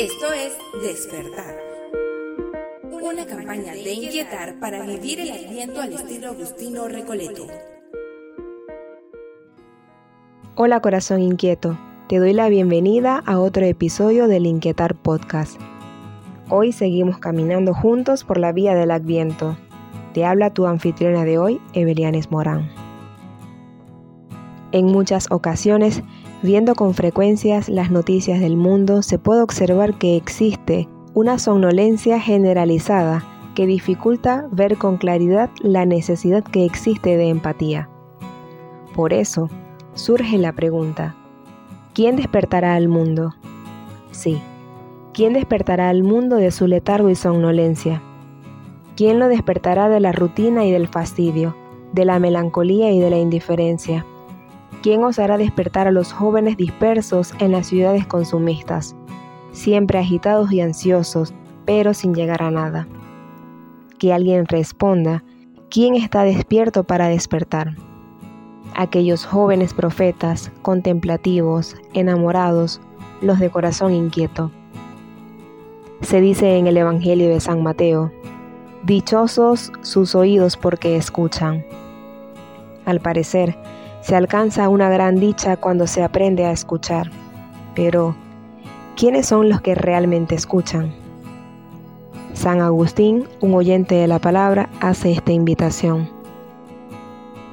Esto es Despertar. Una campaña de inquietar para vivir el aliento al estilo Agustino Recoleto. Hola corazón inquieto, te doy la bienvenida a otro episodio del Inquietar Podcast. Hoy seguimos caminando juntos por la vía del Adviento. Te habla tu anfitriona de hoy, Evelianes Morán. En muchas ocasiones, viendo con frecuencias las noticias del mundo, se puede observar que existe una somnolencia generalizada que dificulta ver con claridad la necesidad que existe de empatía. Por eso, surge la pregunta, ¿quién despertará al mundo? Sí, ¿quién despertará al mundo de su letargo y somnolencia? ¿Quién lo despertará de la rutina y del fastidio, de la melancolía y de la indiferencia? ¿Quién osará despertar a los jóvenes dispersos en las ciudades consumistas, siempre agitados y ansiosos, pero sin llegar a nada? Que alguien responda, ¿quién está despierto para despertar? Aquellos jóvenes profetas, contemplativos, enamorados, los de corazón inquieto. Se dice en el Evangelio de San Mateo, Dichosos sus oídos porque escuchan. Al parecer, se alcanza una gran dicha cuando se aprende a escuchar. Pero, ¿quiénes son los que realmente escuchan? San Agustín, un oyente de la palabra, hace esta invitación.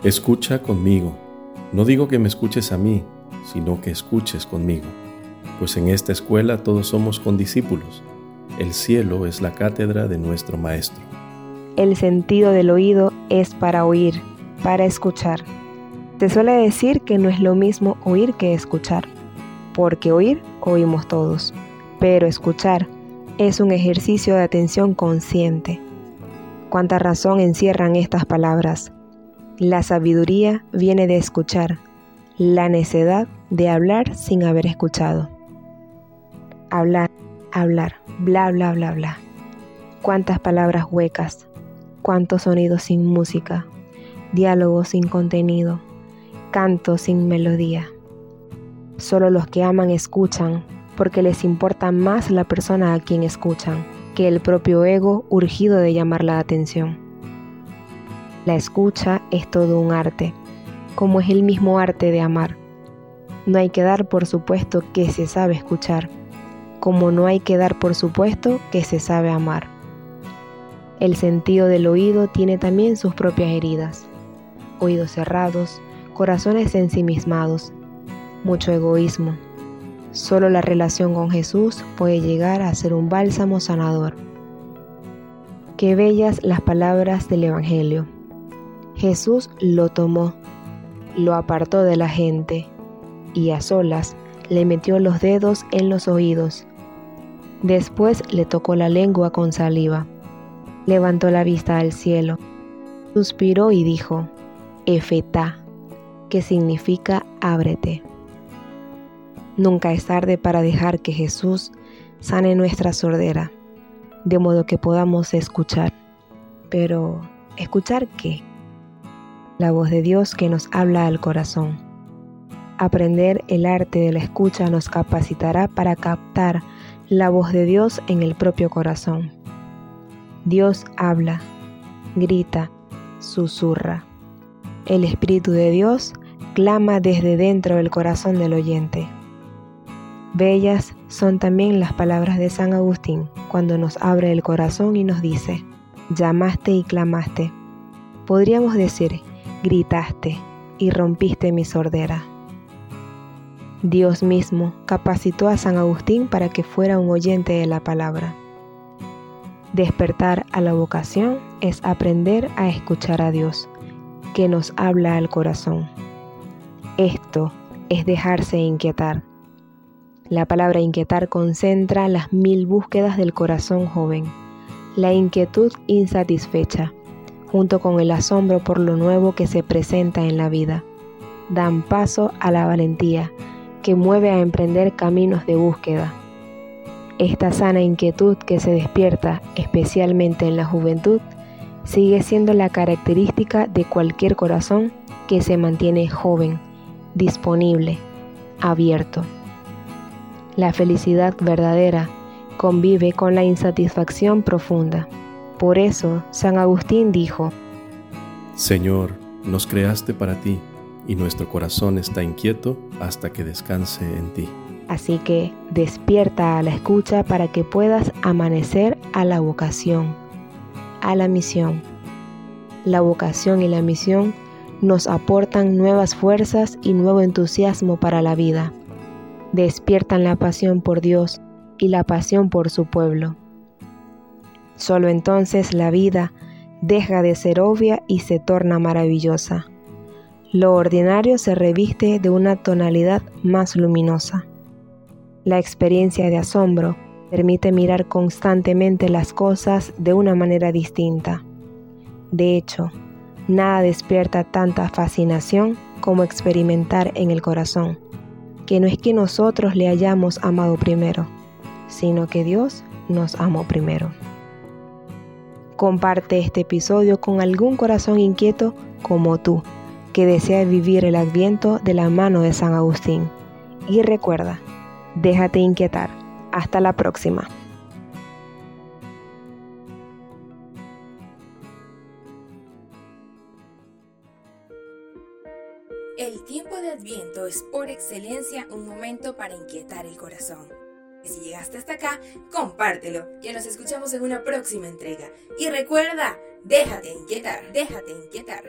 Escucha conmigo. No digo que me escuches a mí, sino que escuches conmigo. Pues en esta escuela todos somos condiscípulos. El cielo es la cátedra de nuestro Maestro. El sentido del oído es para oír, para escuchar. Se suele decir que no es lo mismo oír que escuchar, porque oír oímos todos, pero escuchar es un ejercicio de atención consciente. Cuánta razón encierran estas palabras. La sabiduría viene de escuchar, la necedad de hablar sin haber escuchado. Hablar, hablar, bla, bla, bla, bla. Cuántas palabras huecas, cuántos sonidos sin música, diálogos sin contenido, canto sin melodía. Solo los que aman escuchan, porque les importa más la persona a quien escuchan que el propio ego urgido de llamar la atención. La escucha es todo un arte, como es el mismo arte de amar. No hay que dar por supuesto que se sabe escuchar, como no hay que dar por supuesto que se sabe amar. El sentido del oído tiene también sus propias heridas. Oídos cerrados, corazones ensimismados, mucho egoísmo. Solo la relación con Jesús puede llegar a ser un bálsamo sanador. Qué bellas las palabras del Evangelio. Jesús lo tomó, lo apartó de la gente y a solas le metió los dedos en los oídos. Después le tocó la lengua con saliva levantó la vista al cielo, suspiró y dijo, Efetá, que significa ábrete. Nunca es tarde para dejar que Jesús sane nuestra sordera, de modo que podamos escuchar. Pero, ¿escuchar qué? La voz de Dios que nos habla al corazón. Aprender el arte de la escucha nos capacitará para captar la voz de Dios en el propio corazón. Dios habla, grita, susurra. El Espíritu de Dios clama desde dentro del corazón del oyente. Bellas son también las palabras de San Agustín cuando nos abre el corazón y nos dice, llamaste y clamaste. Podríamos decir, gritaste y rompiste mi sordera. Dios mismo capacitó a San Agustín para que fuera un oyente de la palabra. Despertar a la vocación es aprender a escuchar a Dios, que nos habla al corazón. Esto es dejarse inquietar. La palabra inquietar concentra las mil búsquedas del corazón joven, la inquietud insatisfecha, junto con el asombro por lo nuevo que se presenta en la vida. Dan paso a la valentía, que mueve a emprender caminos de búsqueda esta sana inquietud que se despierta especialmente en la juventud sigue siendo la característica de cualquier corazón que se mantiene joven, disponible, abierto. La felicidad verdadera convive con la insatisfacción profunda. Por eso San Agustín dijo, Señor, nos creaste para ti, y nuestro corazón está inquieto hasta que descanse en ti. Así que despierta a la escucha para que puedas amanecer a la vocación, a la misión. La vocación y la misión nos aportan nuevas fuerzas y nuevo entusiasmo para la vida. Despiertan la pasión por Dios y la pasión por su pueblo. Solo entonces la vida deja de ser obvia y se torna maravillosa. Lo ordinario se reviste de una tonalidad más luminosa. La experiencia de asombro permite mirar constantemente las cosas de una manera distinta. De hecho, nada despierta tanta fascinación como experimentar en el corazón, que no es que nosotros le hayamos amado primero, sino que Dios nos amó primero. Comparte este episodio con algún corazón inquieto como tú, que desea vivir el adviento de la mano de San Agustín. Y recuerda, déjate inquietar. Hasta la próxima. El tiempo de Adviento es por excelencia un momento para inquietar el corazón. Si llegaste hasta acá, compártelo. Ya nos escuchamos en una próxima entrega. Y recuerda, déjate inquietar, déjate inquietar.